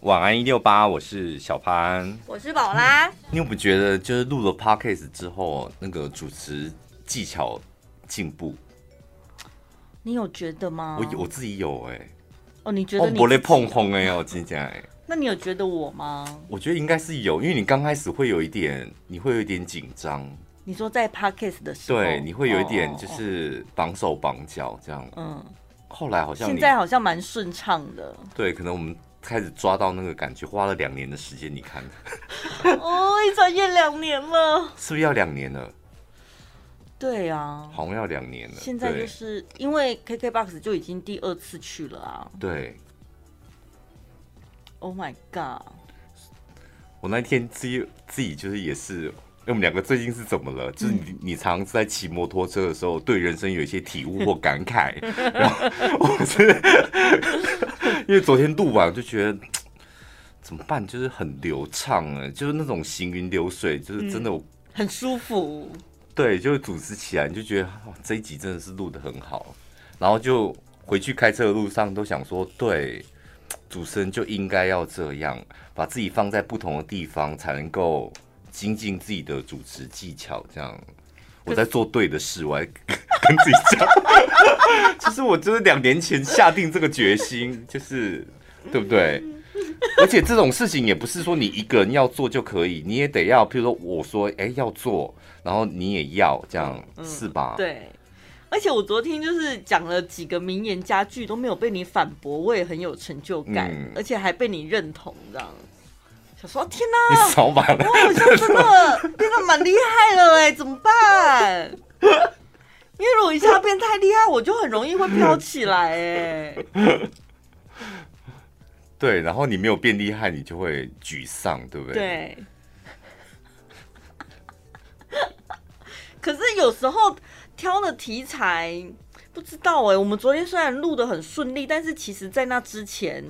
晚安一六八，我是小潘，我是宝拉。你有不觉得，就是录了 Podcast 之后，那个主持技巧进步？你有觉得吗？我我自己有哎、欸。哦，你觉得你？我不会碰碰哎，我今天哎。那你有觉得我吗？我觉得应该是有，因为你刚开始会有一点，你会有一点紧张。你说在 Podcast 的时候，对，你会有一点就是绑手绑脚这样。嗯。后来好像现在好像蛮顺畅的。对，可能我们。开始抓到那个感觉，花了两年的时间，你看。哦，一转眼两年了，是不是要两年了？对啊，好像要两年了。现在就是因为 KKBOX 就已经第二次去了啊。对。Oh my god！我那天自己自己就是也是。我们两个最近是怎么了？就是你，你常常在骑摩托车的时候，对人生有一些体悟或感慨。然后我是因为昨天录完，我就觉得怎么办？就是很流畅啊，就是那种行云流水，就是真的、嗯、很舒服。对，就是主持起来，你就觉得这一集真的是录的很好。然后就回去开车的路上都想说，对，主持人就应该要这样，把自己放在不同的地方，才能够。精进自己的主持技巧，这样我在做对的事，我还 跟自己讲，其 实我就是两年前下定这个决心，就是对不对？而且这种事情也不是说你一个人要做就可以，你也得要，譬如说我说哎、欸、要做，然后你也要这样、嗯、是吧？对。而且我昨天就是讲了几个名言佳句都没有被你反驳，我也很有成就感，嗯、而且还被你认同这样。我说天哪！你少把了，我好像真的变得蛮厉害了哎，怎么办？因为如果一下变太厉害，我就很容易会飘起来哎。对，然后你没有变厉害，你就会沮丧，对不对？对。可是有时候挑的题材不知道哎，我们昨天虽然录的很顺利，但是其实在那之前。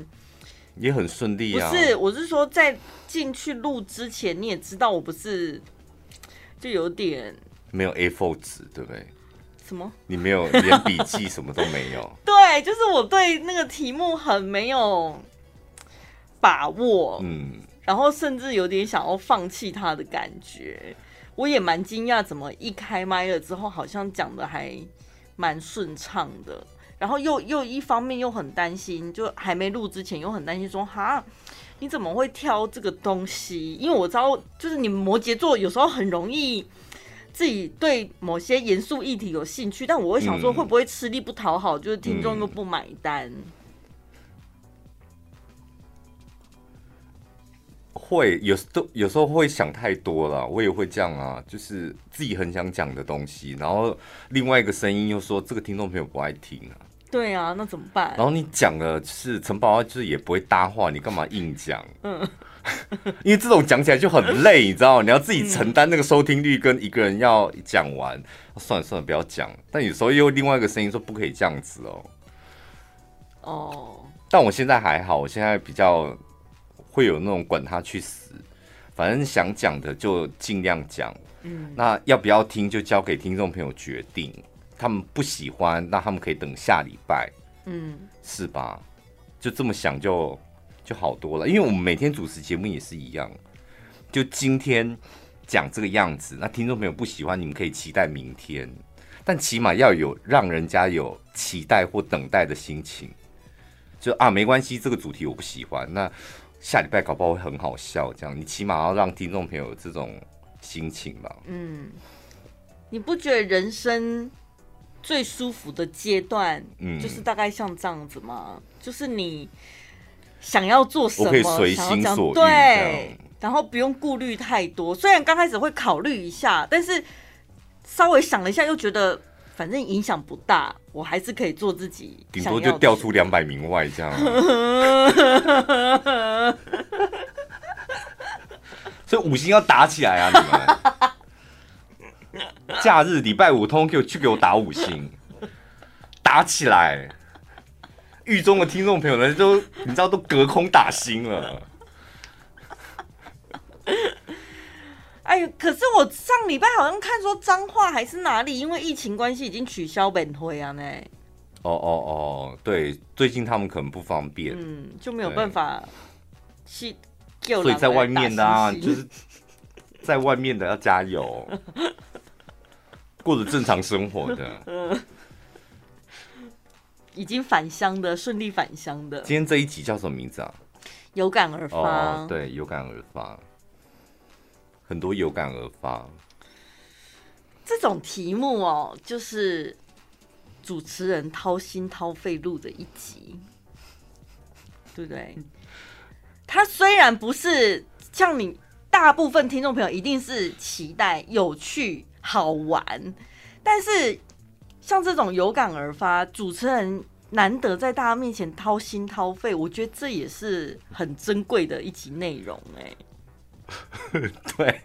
也很顺利啊！不是，我是说在进去录之前，你也知道我不是，就有点没有 A4 纸，对不对？什么？你没有连笔记什么都没有？对，就是我对那个题目很没有把握，嗯，然后甚至有点想要放弃它的感觉。我也蛮惊讶，怎么一开麦了之后，好像讲的还蛮顺畅的。然后又又一方面又很担心，就还没录之前又很担心说哈，你怎么会挑这个东西？因为我知道，就是你们摩羯座有时候很容易自己对某些严肃议题有兴趣，但我会想说会不会吃力不讨好，就是听众又不买单。嗯、会有时都有时候会想太多了，我也会这样啊，就是自己很想讲的东西，然后另外一个声音又说这个听众朋友不爱听啊。对啊，那怎么办？然后你讲了，就是陈宝，就是也不会搭话，你干嘛硬讲？嗯，因为这种讲起来就很累，你知道，你要自己承担那个收听率，跟一个人要讲完。算了算了，不要讲。但有时候又另外一个声音说不可以这样子哦。哦。但我现在还好，我现在比较会有那种管他去死，反正想讲的就尽量讲。嗯。那要不要听，就交给听众朋友决定。他们不喜欢，那他们可以等下礼拜，嗯，是吧？就这么想就就好多了。因为我们每天主持节目也是一样，就今天讲这个样子，那听众朋友不喜欢，你们可以期待明天，但起码要有让人家有期待或等待的心情。就啊，没关系，这个主题我不喜欢，那下礼拜搞不好会很好笑。这样，你起码要让听众朋友有这种心情吧。嗯，你不觉得人生？最舒服的阶段，嗯，就是大概像这样子嘛，嗯、就是你想要做什么，我可以随心所欲，对，然后不用顾虑太多。虽然刚开始会考虑一下，但是稍微想了一下，又觉得反正影响不大，我还是可以做自己，顶多就掉出两百名外这样。所以五星要打起来啊，你们！假日礼拜五通给我去给我打五星，打起来！狱中的听众朋友呢都你知道都隔空打星了。哎呦，可是我上礼拜好像看说彰化还是哪里，因为疫情关系已经取消本会啊呢。哦哦哦，对，最近他们可能不方便，嗯，就没有办法去，所以在外面的啊，就是在外面的要加油，过着正常生活的。嗯，已经返乡的，顺利返乡的。今天这一集叫什么名字啊？有感而发。哦，对，有感而发，很多有感而发。这种题目哦，就是主持人掏心掏肺录的一集，对不对？他虽然不是像你大部分听众朋友一定是期待有趣好玩，但是像这种有感而发，主持人难得在大家面前掏心掏肺，我觉得这也是很珍贵的一集内容哎。对。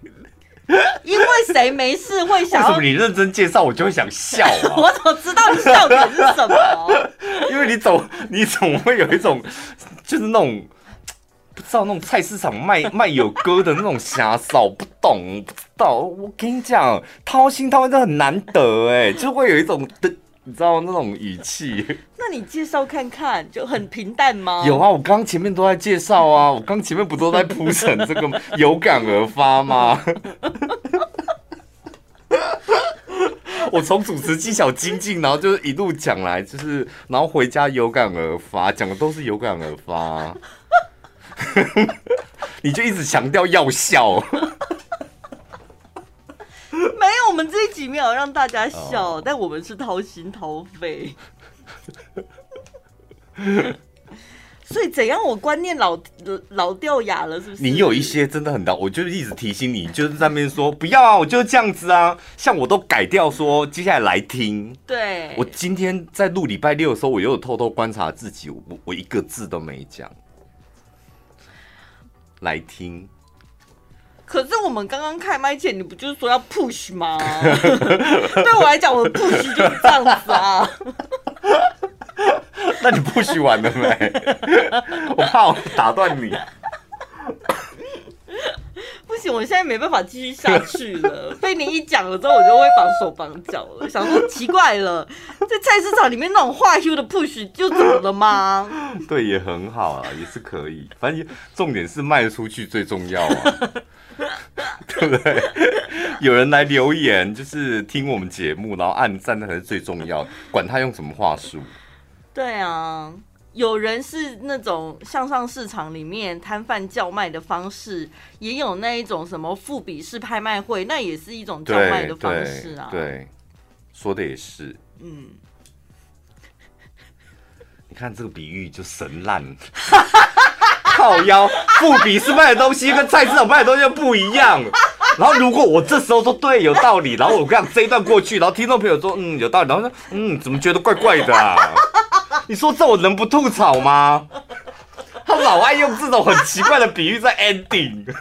因为谁没事会想？为什么你认真介绍我就会想笑啊？我怎么知道你笑点是什么？因为你总你总会有一种就是那种不知道那种菜市场卖卖有歌的那种瞎臊，不懂不知道。我跟你讲，掏心掏肺真的很难得哎，就会有一种的。你知道那种语气？那你介绍看看，就很平淡吗？有啊，我刚刚前面都在介绍啊，我刚前面不都在铺陈这个有感而发吗？我从主持技巧精进，然后就是一路讲来，就是然后回家有感而发，讲的都是有感而发，你就一直强调要笑。没有，我们这一集没有让大家笑，oh. 但我们是掏心掏肺。所以怎样？我观念老老掉牙了，是不是？你有一些真的很大，我就一直提醒你，就是在那边说不要啊，我就是这样子啊。像我都改掉说，接下来来听。对，我今天在录礼拜六的时候，我又有偷偷观察自己，我我一个字都没讲。来听。可是我们刚刚开麦前，你不就是说要 push 吗？对我来讲，我的 push 就是这样子啊。那你 push 完了没？我怕我打断你。不行，我现在没办法继续下去了。被你一讲了之后，我就会绑手绑脚了。想说奇怪了，在菜市场里面那种化休的 push 就怎么了吗？对，也很好啊，也是可以。反正重点是卖出去最重要啊。对不对？有人来留言，就是听我们节目，然后按赞，那才是最重要。管他用什么话术。对啊，有人是那种向上市场里面摊贩叫卖的方式，也有那一种什么富比式拍卖会，那也是一种叫卖的方式啊。对，说的也是。嗯，你看这个比喻就神烂。靠腰，富比士卖的东西跟菜市场卖的东西又不一样。然后如果我这时候说对，有道理，然后我跟你讲这一段过去，然后听众朋友说嗯有道理，然后说嗯怎么觉得怪怪的啊？你说这我能不吐槽吗？他老爱用这种很奇怪的比喻在 ending，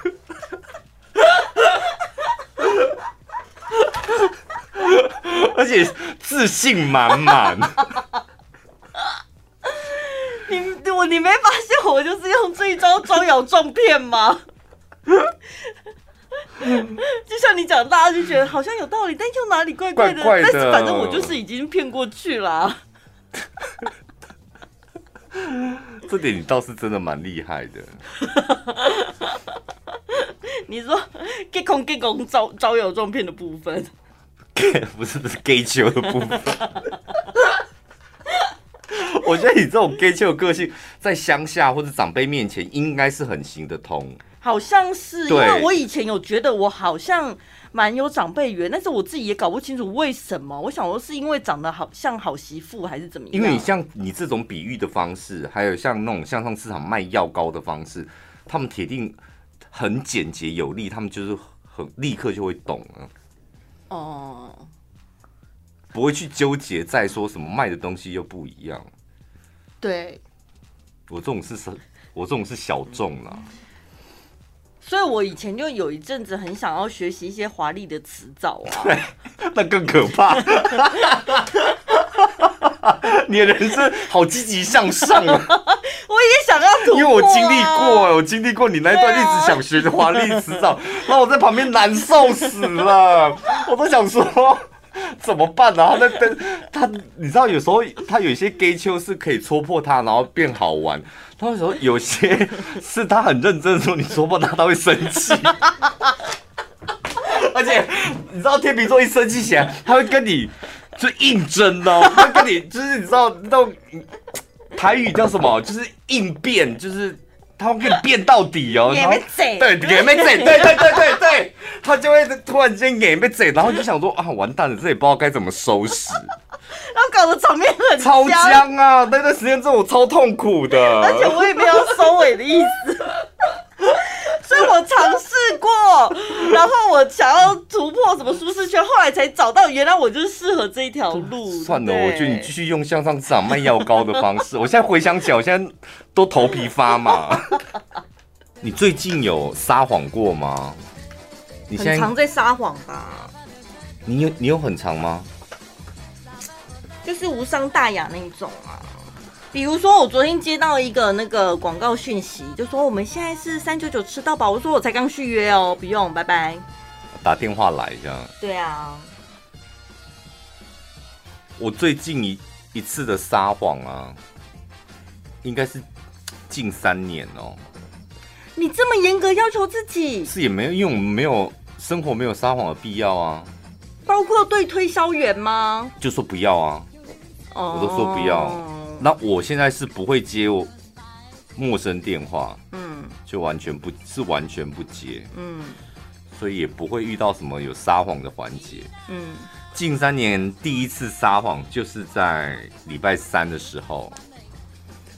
而且自信满满。你我你没发现我就是用这一招招摇撞骗吗？就像你讲，大家就觉得好像有道理，但又哪里怪怪的。怪怪的，但是反正我就是已经骗过去了啊。这点你倒是真的蛮厉害的。你说 gay 空 gay 空招招摇撞骗的部分，不是不是 gay 球的部分。我觉得你这种 gay 的个性，在乡下或者长辈面前，应该是很行得通。好像是，因为我以前有觉得我好像蛮有长辈缘，但是我自己也搞不清楚为什么。我想说是因为长得好像好媳妇，还是怎么样？因为你像你这种比喻的方式，还有像那种向上市场卖药膏的方式，他们铁定很简洁有力，他们就是很立刻就会懂了。哦。不会去纠结再说什么卖的东西又不一样。对，我这种是什，我这种是小众啦。所以我以前就有一阵子很想要学习一些华丽的词藻啊。对，那更可怕。你的人生好积极向上啊！我也想要突破啊，因为我经历过，我经历过你那一段一直想学的华丽词藻，然后我在旁边难受死了，我都想说。怎么办呢、啊？那灯他，你知道有时候他有一些 gay 秋是可以戳破他，然后变好玩。他有时候有些 是他很认真说你戳破他，他会生气。而且你知道天秤座一生气起来，他会跟你就硬争哦，他会跟你就是你知道那种台语叫什么？就是应变，就是。他会给你变到底哦，然后对，眼被贼，对对对对对，他就会突然间眼被贼，然后就想说啊，完蛋了，这也不知道该怎么收拾，然后搞得场面很超僵啊！那段时间之后我超痛苦的，而且我也没有收尾的意思。所以我尝试过，然后我想要突破什么舒适圈，后来才找到原来我就是适合这一条路。算了，我觉得你继续用向上市场卖药膏的方式。我现在回想起来，我现在都头皮发麻。你最近有撒谎过吗？你现在常在撒谎吧？你有你有很长吗？就是无伤大雅那一种啊。比如说，我昨天接到一个那个广告讯息，就说我们现在是三九九吃到饱。我说我才刚续约哦，不用，拜拜。打电话来这样。对啊。我最近一一次的撒谎啊，应该是近三年哦。你这么严格要求自己？是也没有，因为我们没有生活没有撒谎的必要啊。包括对推销员吗？就说不要啊。Oh. 我都说不要。那我现在是不会接我陌生电话，嗯，就完全不是完全不接，嗯，所以也不会遇到什么有撒谎的环节，嗯，近三年第一次撒谎就是在礼拜三的时候，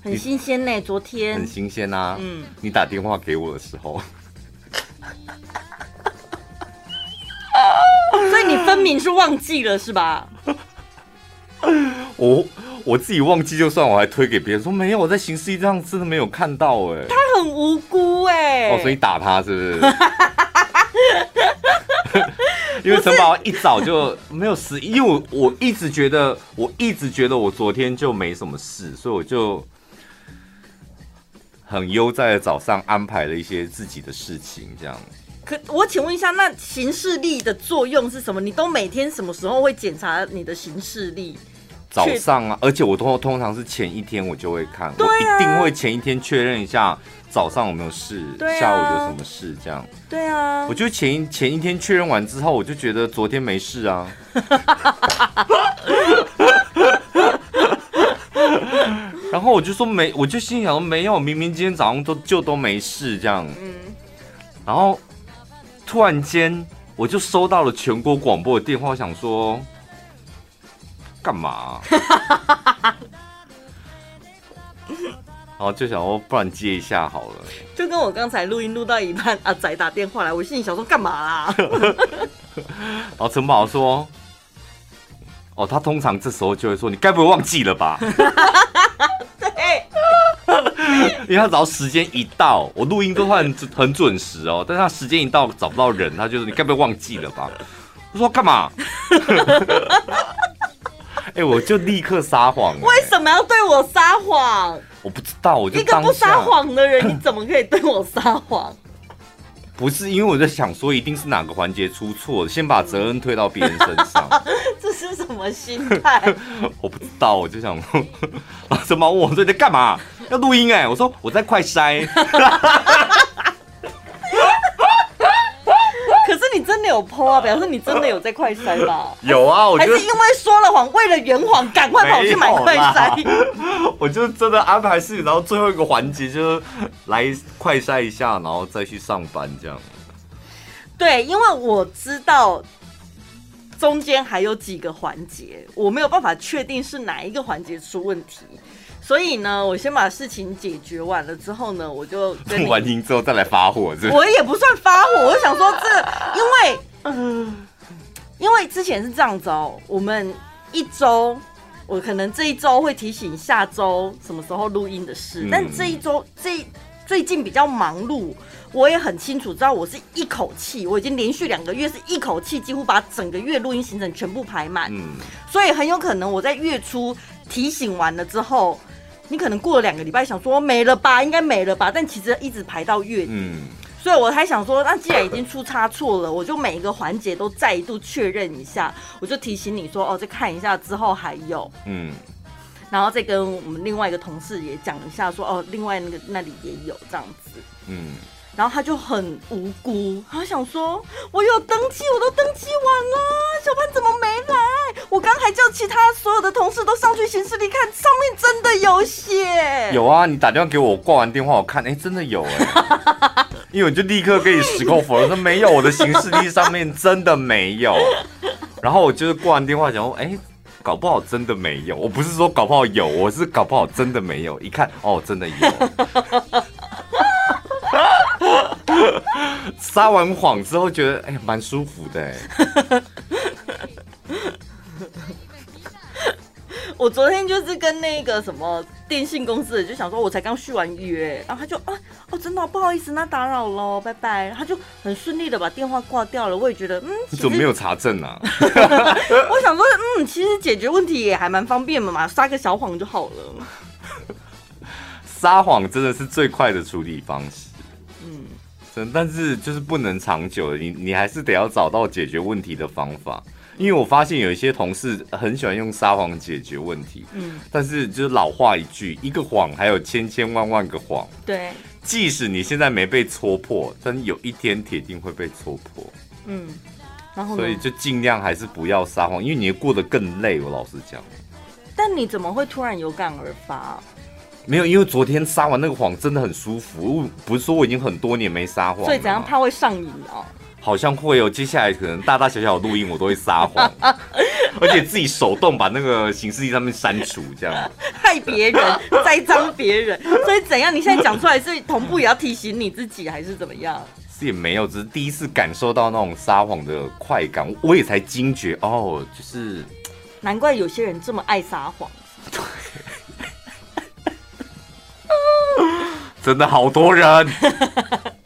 很新鲜呢，昨天。很新鲜啊，嗯，你打电话给我的时候，所以你分明是忘记了是吧？我。我自己忘记就算，我还推给别人说没有，我在行事历上真的没有看到哎。他很无辜哎。哦，所以打他是不是？因为城堡一早就没有事，因为我我一直觉得，我一直觉得我昨天就没什么事，所以我就很悠哉的早上安排了一些自己的事情，这样。可我请问一下，那行事历的作用是什么？你都每天什么时候会检查你的行事历？早上啊，而且我通通常是前一天我就会看，我一定会前一天确认一下早上有没有事，下午有什么事这样。对啊，我就前一前一天确认完之后，我就觉得昨天没事啊。然后我就说没，我就心想说没有，明明今天早上都就都没事这样。然后突然间我就收到了全国广播的电话，想说。干嘛？然后就想说，不然接一下好了。就跟我刚才录音录到一半，阿仔打电话来，我心里想说干嘛啦？然 后陈宝说：“哦，他通常这时候就会说，你该不会忘记了吧？” 对，因为他只要时间一到，我录音都算很很准时哦。但是他时间一到找不到人，他就说：“你该不会忘记了吧？”我说：“干嘛？”哎、欸，我就立刻撒谎。为什么要对我撒谎？我不知道，我就一个不撒谎的人，你怎么可以对我撒谎？不是，因为我在想说，一定是哪个环节出错，先把责任推到别人身上。这是什么心态？我不知道，我就想说，什么？我说你在干嘛？要录音哎、欸！我说我在快筛。的有 po 啊？表示你真的有在快筛吧？有啊，我还是因为说了谎，为了圆谎，赶快跑去买快筛。我就真的安排事情，然后最后一个环节就是来快筛一下，然后再去上班这样。对，因为我知道中间还有几个环节，我没有办法确定是哪一个环节出问题。所以呢，我先把事情解决完了之后呢，我就录 完音之后再来发火，是是？我也不算发火，我就想说这，因为，嗯，因为之前是这样子哦，我们一周，我可能这一周会提醒下周什么时候录音的事，嗯、但这一周这最近比较忙碌，我也很清楚知道，我是一口气，我已经连续两个月是一口气，几乎把整个月录音行程全部排满，嗯，所以很有可能我在月初提醒完了之后。你可能过了两个礼拜，想说没了吧，应该没了吧，但其实一直排到月底。嗯，所以我才想说，那既然已经出差错了，我就每一个环节都再度确认一下，我就提醒你说，哦，再看一下之后还有，嗯，然后再跟我们另外一个同事也讲一下说，哦，另外那个那里也有这样子，嗯。然后他就很无辜，他想说：“我有登记，我都登记完了，小潘怎么没来？我刚还叫其他所有的同事都上去行事历看，上面真的有写。”有啊，你打电话给我，我挂完电话我看，哎，真的有哎，因为我就立刻给你矢口否认说没有，我的行事历上面真的没有。然后我就是挂完电话想说，哎，搞不好真的没有。我不是说搞不好有，我是搞不好真的没有。一看，哦，真的有。撒完谎之后，觉得哎，蛮舒服的哎。我昨天就是跟那个什么电信公司的，就想说，我才刚续完约，然后他就啊，哦，真的不好意思，那打扰了，拜拜。他就很顺利的把电话挂掉了。我也觉得，嗯，你怎么没有查证啊？我想说，嗯，其实解决问题也还蛮方便的嘛，撒个小谎就好了。撒谎真的是最快的处理方式。但是就是不能长久的，你你还是得要找到解决问题的方法。因为我发现有一些同事很喜欢用撒谎解决问题，嗯，但是就是老话一句，一个谎还有千千万万个谎，对，即使你现在没被戳破，但有一天铁定会被戳破，嗯，然后所以就尽量还是不要撒谎，因为你过得更累。我老实讲，但你怎么会突然有感而发？没有，因为昨天撒完那个谎真的很舒服。不是说我已经很多年没撒谎，所以怎样怕会上瘾哦？好像会有，接下来可能大大小小的录音我都会撒谎，而且自己手动把那个形式上面删除，这样害别人、栽赃别人。所以怎样？你现在讲出来是同步也要提醒你自己，还是怎么样？是也没有，只是第一次感受到那种撒谎的快感，我也才惊觉哦，就是难怪有些人这么爱撒谎。真的好多人，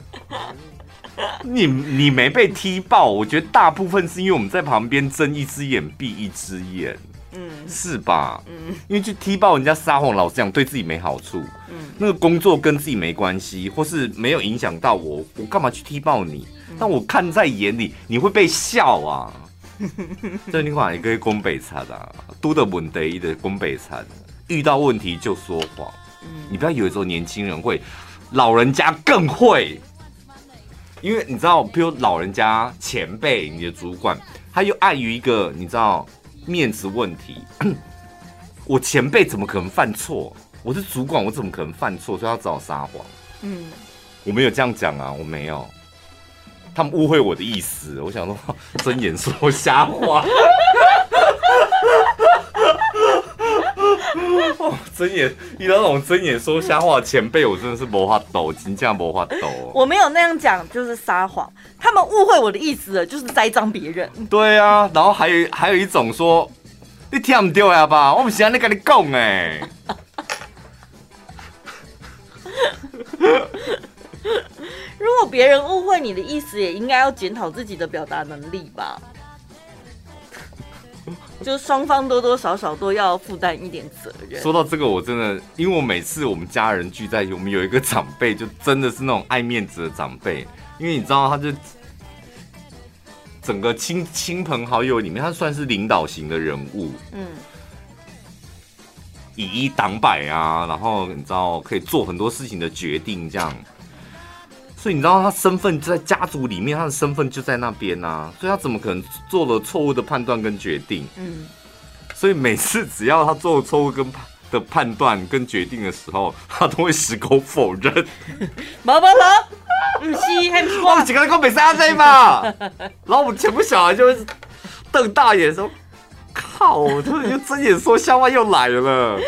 你你没被踢爆，我觉得大部分是因为我们在旁边睁一只眼闭一只眼，嗯，是吧？嗯，因为去踢爆人家撒谎，老实讲对自己没好处，嗯，那个工作跟自己没关系，或是没有影响到我，我干嘛去踢爆你？但我看在眼里，你会被笑啊。这句话也可以攻北差的，都的问题的攻北差，遇到问题就说谎。你不要以为说年轻人会，老人家更会，因为你知道，比如老人家前辈，你的主管，他又碍于一个你知道面子问题，我前辈怎么可能犯错？我是主管，我怎么可能犯错？所以要找我撒谎。嗯，我没有这样讲啊，我没有，他们误会我的意思。我想说，睁眼说瞎话。哦，睁眼遇到那种睁眼说瞎话的前辈，我真的是没法抖，真这样没法抖。我没有那样讲，就是撒谎。他们误会我的意思了，就是栽赃别人。对啊，然后还有还有一种说，你听不对啊吧？我不是这样跟你讲哎。如果别人误会你的意思，也应该要检讨自己的表达能力吧。就双方多多少少都要负担一点责任。说到这个，我真的，因为我每次我们家人聚在一起，我们有一个长辈，就真的是那种爱面子的长辈。因为你知道，他就整个亲亲朋好友里面，他算是领导型的人物。嗯，以一挡百啊，然后你知道可以做很多事情的决定，这样。所以你知道他身份就在家族里面，他的身份就在那边啊，所以他怎么可能做了错误的判断跟决定？嗯，所以每次只要他做了错误跟的判断跟决定的时候，他都会矢口否认。冇冇冇，不是，还不是我。我几个人讲比赛在嘛？然后我们全部小孩就会瞪大眼说。靠！我突然就睁眼说瞎话又来了，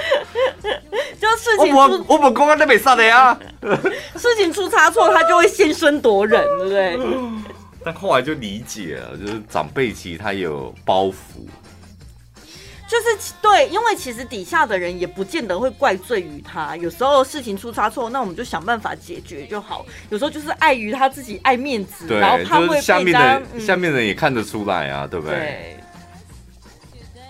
就事情我我们公安都没上的呀。事情出差错，他就会先声夺人，对不对？但后来就理解了，就是长辈其实他有包袱，就是对，因为其实底下的人也不见得会怪罪于他。有时候事情出差错，那我们就想办法解决就好。有时候就是碍于他自己爱面子，然后他会下面的、嗯、下面的人也看得出来啊，对不对？对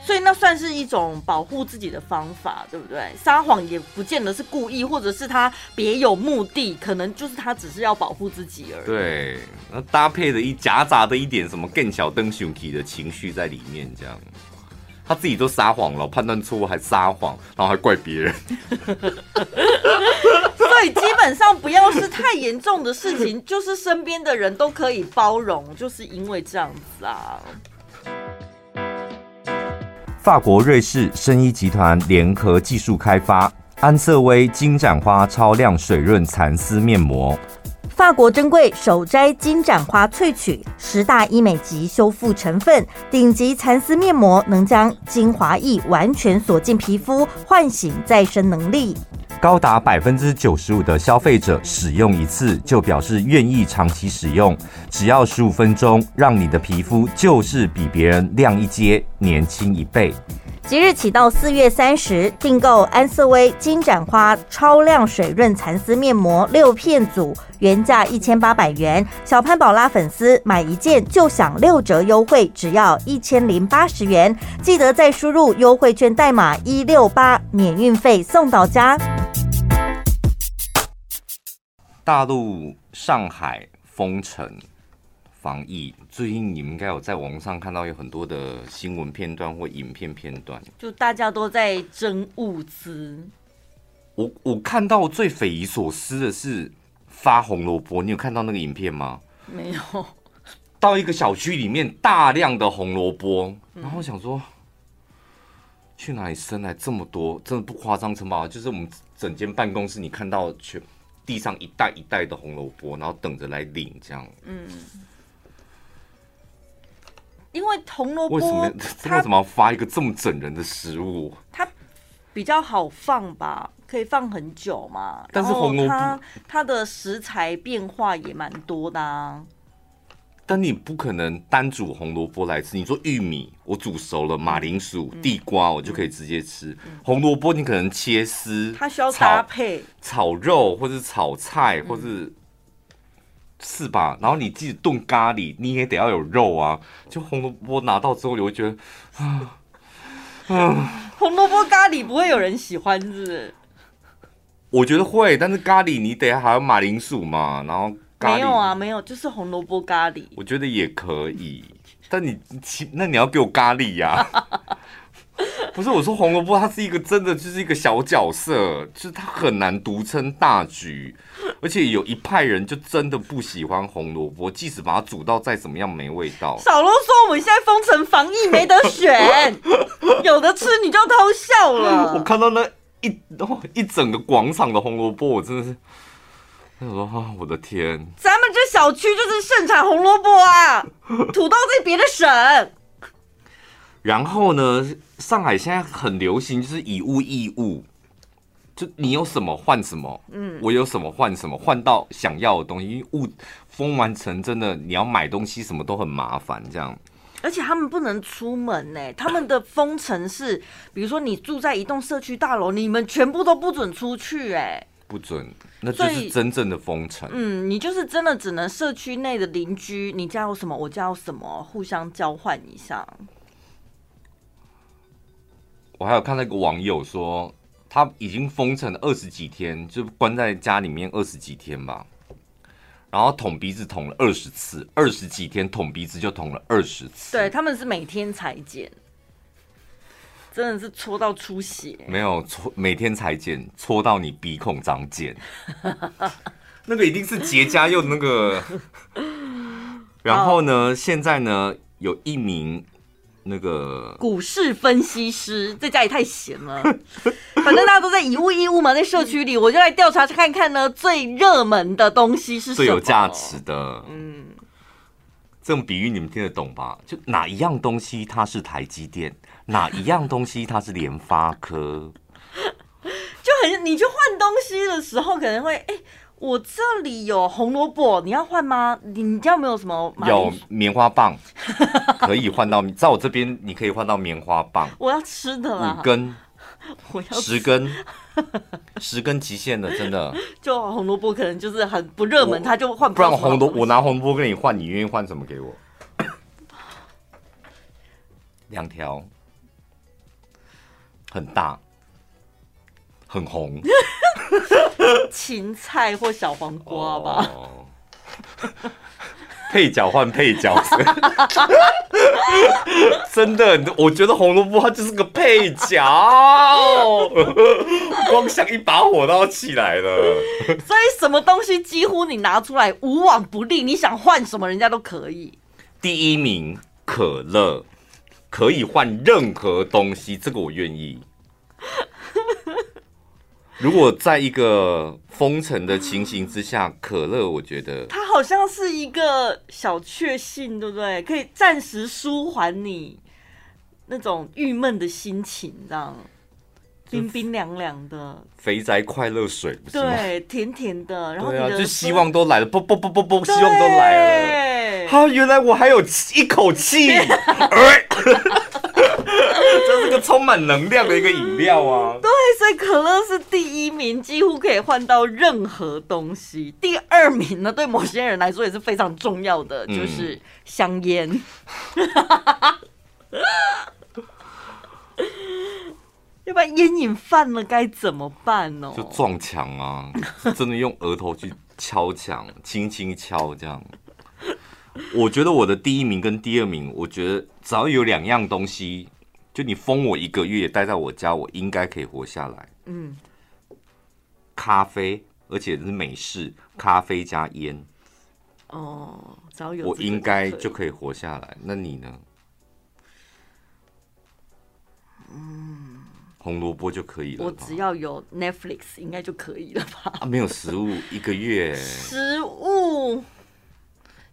所以那算是一种保护自己的方法，对不对？撒谎也不见得是故意，或者是他别有目的，可能就是他只是要保护自己而已。对，那搭配的一夹杂的一点什么更小灯熊体的情绪在里面，这样他自己都撒谎了，判断错误还撒谎，然后还怪别人。所以基本上不要是太严重的事情，就是身边的人都可以包容，就是因为这样子啊。法国瑞士生医集团联合技术开发安瑟薇金盏花超亮水润蚕丝面膜。法国珍贵手摘金盏花萃取，十大医美级修复成分，顶级蚕丝面膜能将精华液完全锁进皮肤，唤醒再生能力。高达百分之九十五的消费者使用一次就表示愿意长期使用，只要十五分钟，让你的皮肤就是比别人亮一阶、年轻一倍。即日起到四月三十，订购安瑟薇金盏花超亮水润蚕丝面膜六片组，原价一千八百元。小潘宝拉粉丝买一件就享六折优惠，只要一千零八十元。记得再输入优惠券代码一六八，免运费送到家。大陆上海封城防疫，最近你们应该有在网上看到有很多的新闻片段或影片片段，就大家都在争物资。我我看到最匪夷所思的是发红萝卜，你有看到那个影片吗？没有。到一个小区里面，大量的红萝卜，然后我想说，去哪里生来这么多？真的不夸张，陈宝，就是我们整间办公室，你看到全。地上一袋一袋的红萝卜，然后等着来领，这样。嗯。因为红萝卜，为什么他 为什么要发一个这么整人的食物？它比较好放吧，可以放很久嘛。但是红萝卜它它的食材变化也蛮多的啊。但你不可能单煮红萝卜来吃。你说玉米，我煮熟了；马铃薯、嗯、地瓜，我就可以直接吃。嗯、红萝卜你可能切丝，它需要搭配炒肉，或是炒菜，或是、嗯、是吧？然后你自己炖咖喱，你也得要有肉啊。就红萝卜拿到之后，你会觉得啊，啊红萝卜咖喱不会有人喜欢，是不是？我觉得会，但是咖喱你得还有马铃薯嘛，然后。没有啊，没有，就是红萝卜咖喱。我觉得也可以，但你那你要给我咖喱呀、啊？不是，我说红萝卜它是一个真的就是一个小角色，就是它很难独撑大局，而且有一派人就真的不喜欢红萝卜，即使把它煮到再怎么样没味道。少啰嗦，我们现在封城防疫没得选，有的吃你就偷笑了。我看到那一一整个广场的红萝卜，我真的是。我说啊，我的天！咱们这小区就是盛产红萝卜啊，土豆在别的省。然后呢，上海现在很流行，就是以物易物，就你有什么换什么，嗯，我有什么换什么，换到想要的东西。因为物封完城，真的你要买东西什么都很麻烦，这样。而且他们不能出门呢，他们的封城是，比如说你住在一栋社区大楼，你们全部都不准出去，哎。不准，那就是真正的封城。嗯，你就是真的只能社区内的邻居，你家有什么，我家有什么，互相交换一下。我还有看到一个网友说，他已经封城了二十几天，就关在家里面二十几天吧，然后捅鼻子捅了二十次，二十几天捅鼻子就捅了二十次。对，他们是每天裁剪。真的是戳到出血，没有戳，每天裁剪，戳到你鼻孔长茧，那个一定是结痂用那个。然后呢，oh. 现在呢，有一名那个股市分析师在家里太闲了，反正大家都在以物易物嘛，在社区里，我就来调查看看呢，最热门的东西是什么，最有价值的。嗯，这种比喻你们听得懂吧？就哪一样东西它是台积电？哪一样东西它是联发科？就很你去换东西的时候，可能会哎、欸，我这里有红萝卜，你要换吗？你你家有没有什么？有棉花棒，可以换到在我这边，你可以换到棉花棒。我要吃的啦，五根，我要十根，十根极限的，真的。就红萝卜可能就是很不热门，他就换。不然红萝我拿红萝卜跟你换，你愿意换什么给我？两条。很大，很红，芹菜或小黄瓜吧。哦 配角换配角，真的，我觉得红萝卜它就是个配角，光想一把火都要起来了。所以什么东西几乎你拿出来无往不利，你想换什么人家都可以。第一名可乐可以换任何东西，这个我愿意。如果在一个封城的情形之下，可乐我觉得它好像是一个小确幸，对不对？可以暂时舒缓你那种郁闷的心情，这样冰冰凉凉的肥宅快乐水，对，甜甜的，然后对啊，就希望都来了，不不不不不，希望都来了。好，原来我还有一口气。这是个充满能量的一个饮料啊！对，所以可乐是第一名，几乎可以换到任何东西。第二名呢，对某些人来说也是非常重要的，嗯、就是香烟。要不然烟瘾犯了该怎么办呢？就撞墙啊！真的用额头去敲墙，轻轻敲这样。我觉得我的第一名跟第二名，我觉得只要有两样东西。就你封我一个月，待在我家，我应该可以活下来。嗯，咖啡，而且是美式咖啡加烟。哦，只要有我应该就可以活下来。那你呢？嗯，红萝卜就可以了。我只要有 Netflix，应该就可以了吧？啊，没有食物一个月。食物，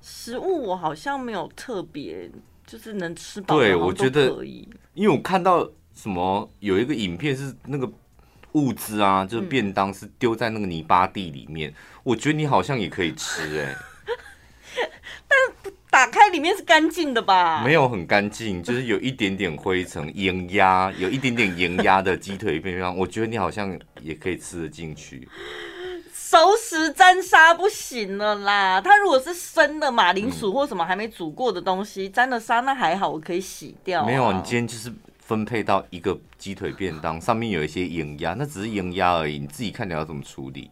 食物，我好像没有特别。就是能吃饱，对，我觉得，因为我看到什么有一个影片是那个物资啊，就是便当是丢在那个泥巴地里面，嗯、我觉得你好像也可以吃哎、欸，但打开里面是干净的吧？没有很干净，就是有一点点灰尘、盐压，有一点点盐压的鸡腿便当，我觉得你好像也可以吃得进去。熟食沾沙不行了啦！它如果是生的马铃薯或什么还没煮过的东西，嗯、沾了沙那还好，我可以洗掉、啊。没有，你今天就是分配到一个鸡腿便当，上面有一些盐压，那只是盐压而已，你自己看你要怎么处理。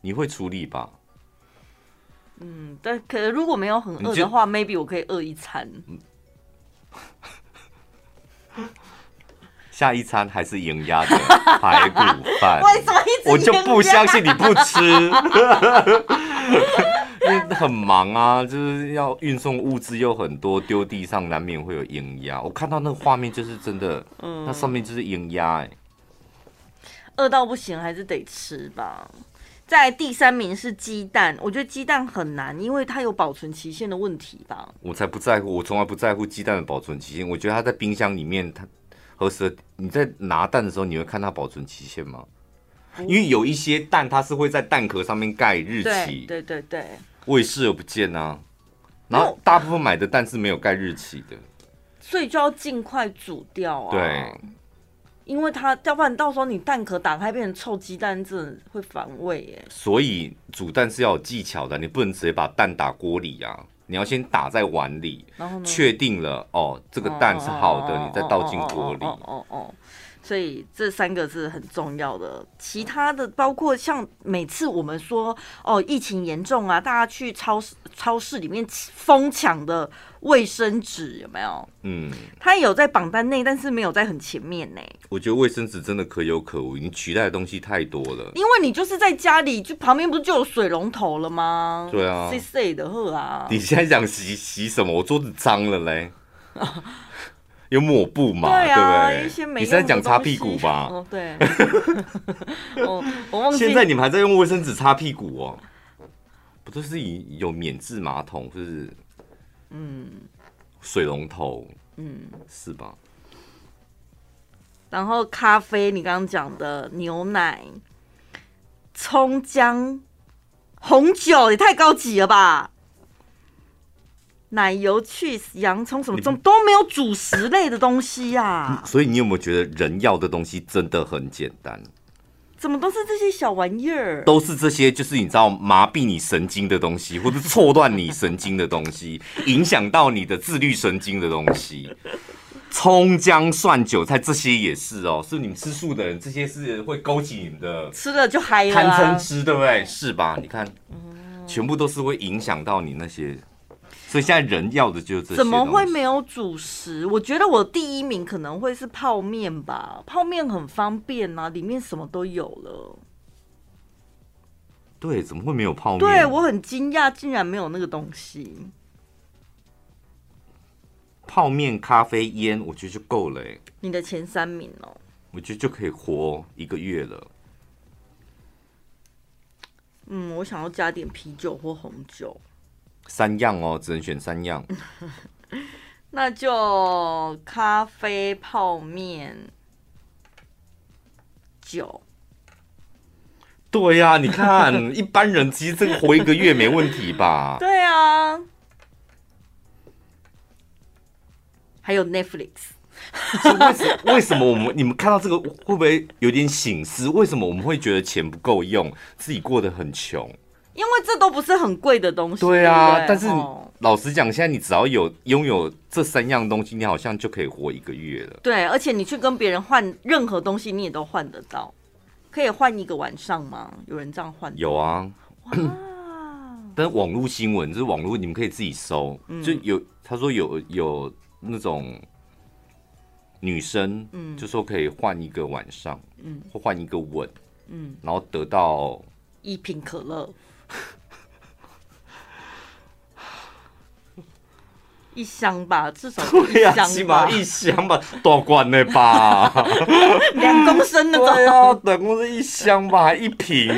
你会处理吧？嗯，但可能如果没有很饿的话，maybe 我可以饿一餐。下一餐还是盐鸭的 排骨饭，为什么一直我就不相信你不吃，因为很忙啊，就是要运送物资又很多，丢地上难免会有盐压。我看到那个画面就是真的，嗯，那上面就是盐压哎。饿到不行还是得吃吧。在第三名是鸡蛋，我觉得鸡蛋很难，因为它有保存期限的问题吧。我才不在乎，我从来不在乎鸡蛋的保存期限。我觉得它在冰箱里面，它。何时你在拿蛋的时候，你会看它保存期限吗？因为有一些蛋它是会在蛋壳上面盖日期，对对对，我也视而不见啊。然后大部分买的蛋是没有盖日期的，所以就要尽快煮掉啊。对，因为它要不然到时候你蛋壳打开变成臭鸡蛋，真的会反胃耶。所以煮蛋是要有技巧的，你不能直接把蛋打锅里啊。你要先打在碗里，确定了哦，这个蛋是好的，哦、你再倒进锅里。哦哦哦，所以这三个是很重要的。其他的包括像每次我们说哦，疫情严重啊，大家去超市超市里面疯抢的。卫生纸有没有？嗯，它有在榜单内，但是没有在很前面呢。我觉得卫生纸真的可有可无，你取代的东西太多了。因为你就是在家里，就旁边不是就有水龙头了吗？对啊，谁谁的喝啊？你现在想洗洗什么？我桌子脏了嘞，有抹布嘛？对啊，对不对？你是在讲擦屁股吧？哦，对。我我忘记。现在你们还在用卫生纸擦屁股哦？不都是以有免治马桶，是不是？嗯，水龙头，嗯，是吧？然后咖啡，你刚刚讲的牛奶、葱姜、红酒也太高级了吧？奶油、cheese、洋葱什么，怎么都没有主食类的东西呀、啊？所以你有没有觉得人要的东西真的很简单？怎么都是这些小玩意儿？都是这些，就是你知道麻痹你神经的东西，或者错乱你神经的东西，影响到你的自律神经的东西。葱姜蒜韭菜这些也是哦，是你们吃素的人，这些是会勾起你们的吃了就嗨了，贪嗔痴，对不对？是吧？你看，全部都是会影响到你那些，所以现在人要的就是这些。怎么会没有主食？我觉得我第一名可能会是泡面吧，泡面很方便啊，里面什么都有了。对，怎么会没有泡面？对，我很惊讶，竟然没有那个东西。泡面、咖啡、烟，我觉得就够了。哎，你的前三名哦，我觉得就可以活一个月了。嗯，我想要加点啤酒或红酒。三样哦，只能选三样。那就咖啡、泡面、酒。对呀、啊，你看一般人其实这个活一个月没问题吧？对啊，还有 Netflix。为什为什么我们你们看到这个会不会有点醒思？为什么我们会觉得钱不够用，自己过得很穷？因为这都不是很贵的东西。对啊，但是老实讲，现在你只要有拥有这三样东西，你好像就可以活一个月了。对，而且你去跟别人换任何东西，你也都换得到。可以换一个晚上吗？有人这样换？有啊，但是网络新闻就是网络，你们可以自己搜。嗯、就有他说有有那种女生，嗯，就说可以换一个晚上，嗯，或换一个吻，嗯，然后得到一瓶可乐。一箱吧，至少一箱吧，起码一箱吧，多罐的吧，两公升的，对啊，两公升一箱吧，还一瓶。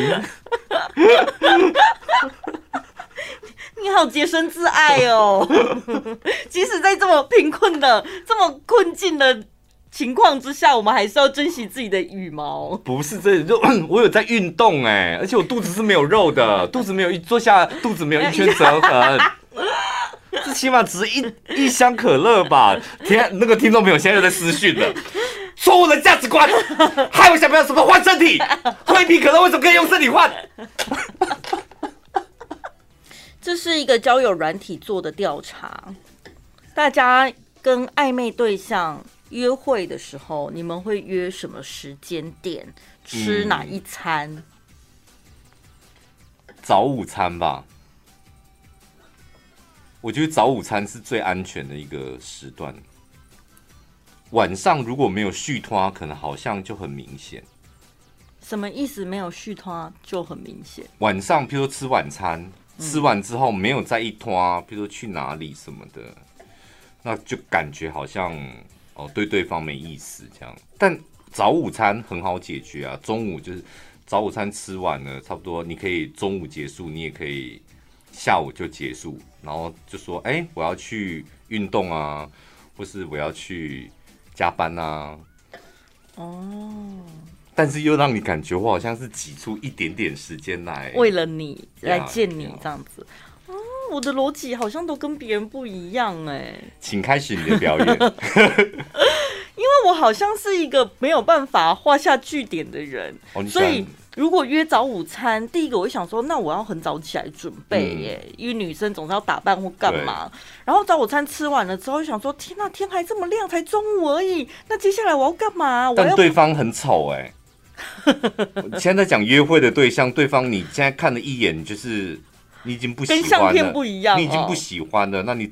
你好洁身自爱哦，即使在这么贫困的、这么困境的情况之下，我们还是要珍惜自己的羽毛。不是这，就 我有在运动哎，而且我肚子是没有肉的，肚子没有一坐下，肚子没有一圈折痕。这起码值一一箱可乐吧？天，那个听众朋友现在又在私讯了，错误的价值观，害我想不要什么换身体，喝一瓶可乐为什么可以用身体换？这是一个交友软体做的调查，大家跟暧昧对象约会的时候，你们会约什么时间点？吃哪一餐？嗯，早午餐吧。我觉得早午餐是最安全的一个时段。晚上如果没有续拖，可能好像就很明显。什么意思？没有续拖就很明显。晚上，譬如说吃晚餐，吃完之后没有再一拖，譬如说去哪里什么的，那就感觉好像哦对对方没意思这样。但早午餐很好解决啊，中午就是早午餐吃完了，差不多你可以中午结束，你也可以。下午就结束，然后就说：“哎、欸，我要去运动啊，或是我要去加班啊。”哦，但是又让你感觉我好像是挤出一点点时间来，为了你来见你这样子。哦，我的逻辑好像都跟别人不一样哎。请开始你的表演，因为我好像是一个没有办法画下句点的人，哦、所以。如果约早午餐，第一个我会想说，那我要很早起来准备耶，嗯、因为女生总是要打扮或干嘛。然后早午餐吃完了之后，就想说，天呐，天还这么亮，才中午而已。那接下来我要干嘛？但对方很丑哎。现在讲约会的对象，对方你现在看了一眼，就是你已经不喜欢了，跟相片不一样，你已经不喜欢了，哦、那你。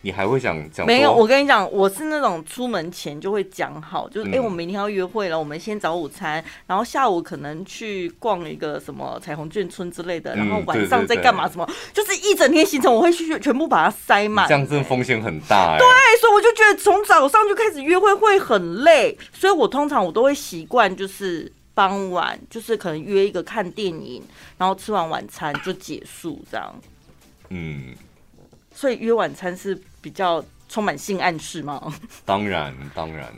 你还会想讲？没有，我跟你讲，我是那种出门前就会讲好，就是哎、嗯欸，我们明天要约会了，我们先早午餐，然后下午可能去逛一个什么彩虹眷村之类的，然后晚上再干嘛什么，就是一整天行程我会去全部把它塞满。这样真的风险很大哎。对，所以我就觉得从早上就开始约会会很累，所以我通常我都会习惯就是傍晚，就是可能约一个看电影，然后吃完晚餐就结束这样。嗯。所以约晚餐是比较充满性暗示吗？当然，当然，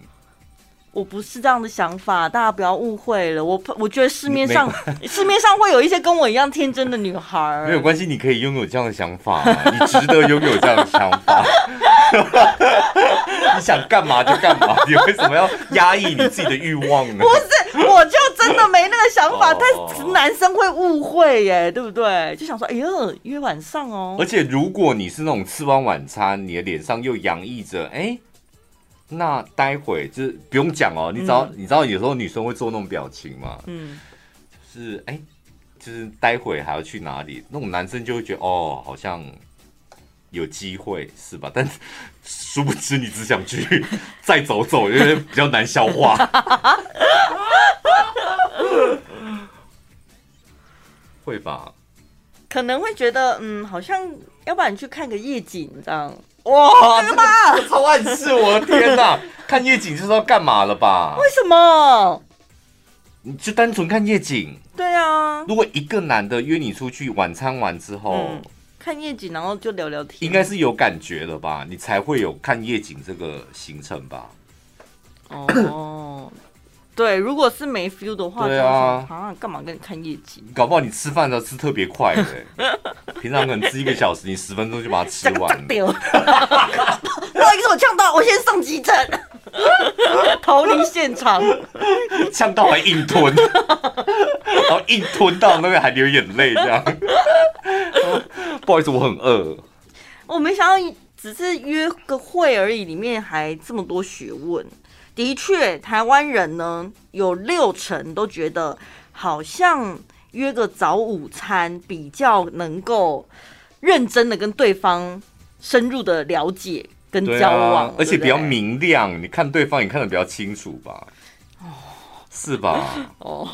我不是这样的想法，大家不要误会了。我我觉得市面上 市面上会有一些跟我一样天真的女孩，没有关系，你可以拥有这样的想法，你值得拥有这样的想法。你想干嘛就干嘛，你为什么要压抑你自己的欲望呢？不是。我就真的没那个想法，但是男生会误会耶，对不对？就想说，哎呦，约晚上哦。而且如果你是那种吃完晚餐，你的脸上又洋溢着，哎，那待会就是不用讲哦，你知道，你知道有时候女生会做那种表情嘛？嗯，就是哎，就是待会还要去哪里？那种男生就会觉得，哦，好像。有机会是吧？但殊不知你只想去再走走，因为比较难消化。会吧？可能会觉得，嗯，好像要不然你去看个夜景这样。哇，这个超暗示！我的天哪，看夜景就是要干嘛了吧？为什么？你就单纯看夜景？对啊。如果一个男的约你出去晚餐完之后。嗯看夜景，然后就聊聊天，应该是有感觉了吧？你才会有看夜景这个行程吧？哦，对，如果是没 feel 的话，对啊，啊，干嘛跟你看夜景？搞不好你吃饭的吃特别快的，平常可能吃一个小时，你十分钟就把它吃完。不好意思，我呛到，我先上急诊，逃离现场，呛到还硬吞，然后硬吞到那边还流眼泪，这样。不好意思，我很饿。我没想到只是约个会而已，里面还这么多学问。的确，台湾人呢有六成都觉得，好像约个早午餐比较能够认真的跟对方深入的了解跟交往，啊、而且比较明亮。对对，你看对方，也看得比较清楚吧？是吧？哦，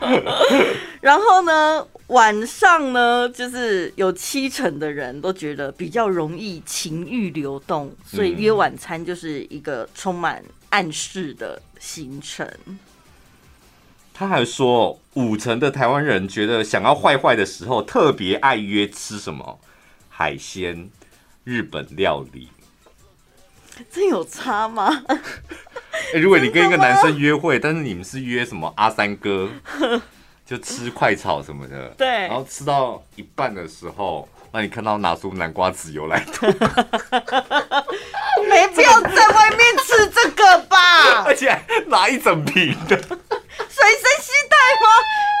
然后呢，晚上呢，就是有七成的人都觉得比较容易情欲流动，所以约晚餐就是一个充满暗示的行程。嗯、他还说，五成的台湾人觉得想要坏坏的时候，特别爱约吃什么海鲜、日本料理。这有差吗？欸、如果你跟一个男生约会，但是你们是约什么阿三哥，就吃快炒什么的，对，然后吃到一半的时候，那你看到拿出南瓜籽油来吐，没必要在外面吃这个吧？而且拿一整瓶的，随身携带吗？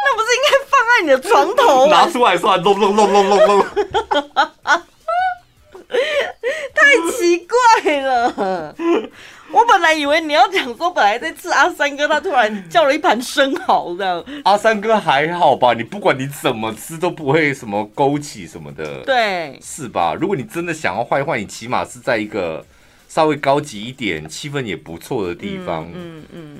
那不是应该放在你的床头？拿出来算。太奇怪了！我本来以为你要讲说，本来在吃阿三哥，他突然叫了一盘生蚝这样。阿三哥还好吧？你不管你怎么吃都不会什么勾起什么的，对，是吧？如果你真的想要坏坏，你起码是在一个稍微高级一点、气氛也不错的地方。嗯嗯。嗯嗯，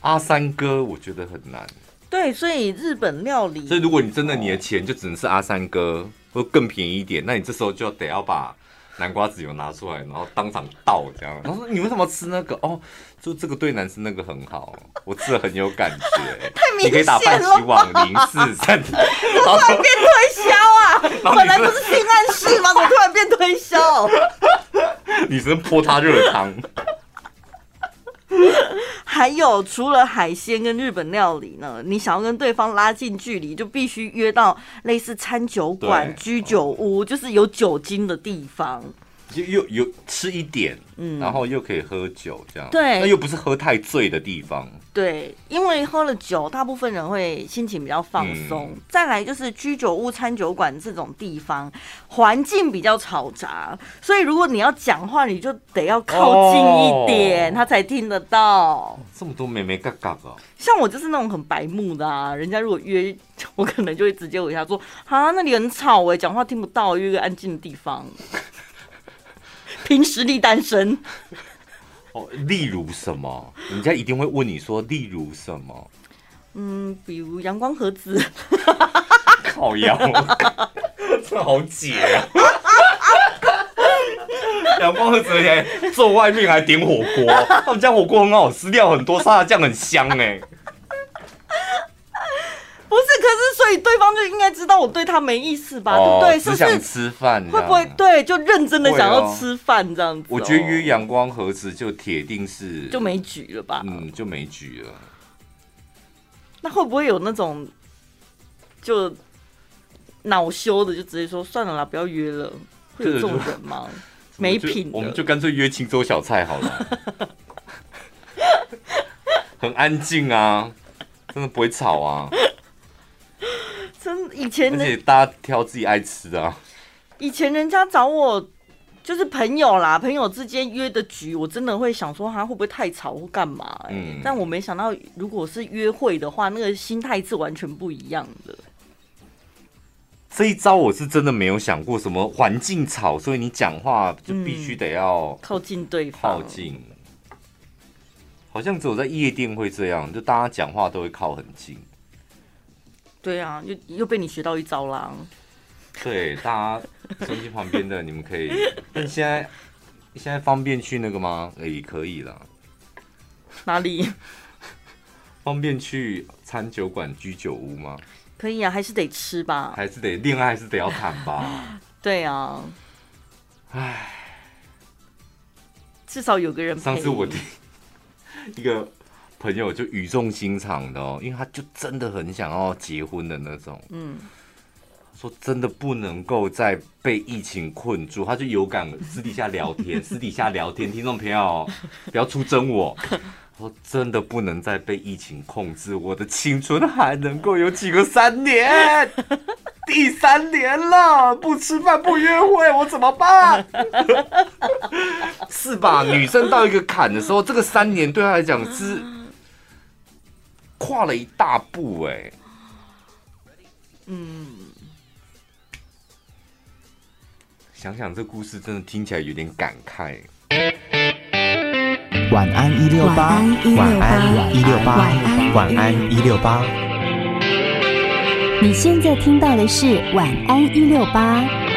阿三哥我觉得很难。对，所以日本料理。所以如果你真的你的钱就只能是阿三哥，或更便宜一点，那你这时候就得要把。南瓜籽油拿出来，然后当场倒这样。然后说：“你为什么吃那个？哦，就这个对男生那个很好，我吃了很有感觉。太明显了，你可以打番棋网零四三。怎么 突然变推销啊？本来不是性暗示吗？怎么突然变推销？女生泼他热汤。还有，除了海鲜跟日本料理呢，你想要跟对方拉近距离，就必须约到类似餐酒馆、居酒屋，就是有酒精的地方。又又有吃一点，嗯，然后又可以喝酒，这样对，那又不是喝太醉的地方。对，因为喝了酒，大部分人会心情比较放松。嗯、再来就是居酒屋、餐酒馆这种地方，环境比较嘈杂，所以如果你要讲话，你就得要靠近一点，哦、他才听得到。这么多妹妹嘎嘎啊！像我就是那种很白目的啊，人家如果约我，可能就会直接回他说：“啊，那里很吵哎，讲话听不到，约个安静的地方。”凭实力单身。哦，例如什么？人家一定会问你说，例如什么？嗯，比如阳光盒子。靠腰，这好解啊！阳光盒子，而且坐外面还点火锅，他们家火锅很好吃，料很多，沙拉酱很香哎。不是，可是所以对方就应该知道我对他没意思吧？哦、对不对？是想吃饭，会不会对？就认真的想要吃饭这样子？我觉得约阳光盒子就铁定是就没局了吧？嗯，就没局了。那会不会有那种就恼羞的，就直接说算了啦，不要约了？会有这种人吗？没品，我们就干脆约清粥小菜好了。很安静啊，真的不会吵啊。真以前，而且大家挑自己爱吃的啊。以前人家找我就是朋友啦，朋友之间约的局，我真的会想说他会不会太吵或干嘛、欸？嗯，但我没想到，如果是约会的话，那个心态是完全不一样的。这一招我是真的没有想过，什么环境吵，所以你讲话就必须得要、嗯、靠近对方，靠近。好像只有在夜店会这样，就大家讲话都会靠很近。对啊，又又被你学到一招啦。对，大家手机旁边的你们可以，但现在现在方便去那个吗？哎、欸，可以了。哪里？方便去餐酒馆、居酒屋吗？可以啊，还是得吃吧，还是得恋爱，还是得要谈吧。对啊，唉，至少有个人陪。上次我听一个朋友就语重心长的哦，因为他就真的很想要结婚的那种。嗯，说真的不能够再被疫情困住，他就有感私底下聊天，私底下聊天，听众朋友不要出征我。说真的不能再被疫情控制，我的青春还能够有几个三年？第三年了，不吃饭不约会，我怎么办？是吧？女生到一个坎的时候，这个三年对她来讲是跨了一大步哎。嗯，想想这故事，真的听起来有点感慨。晚安一六八，晚安一六八，晚安一六八。你现在听到的是晚安一六八。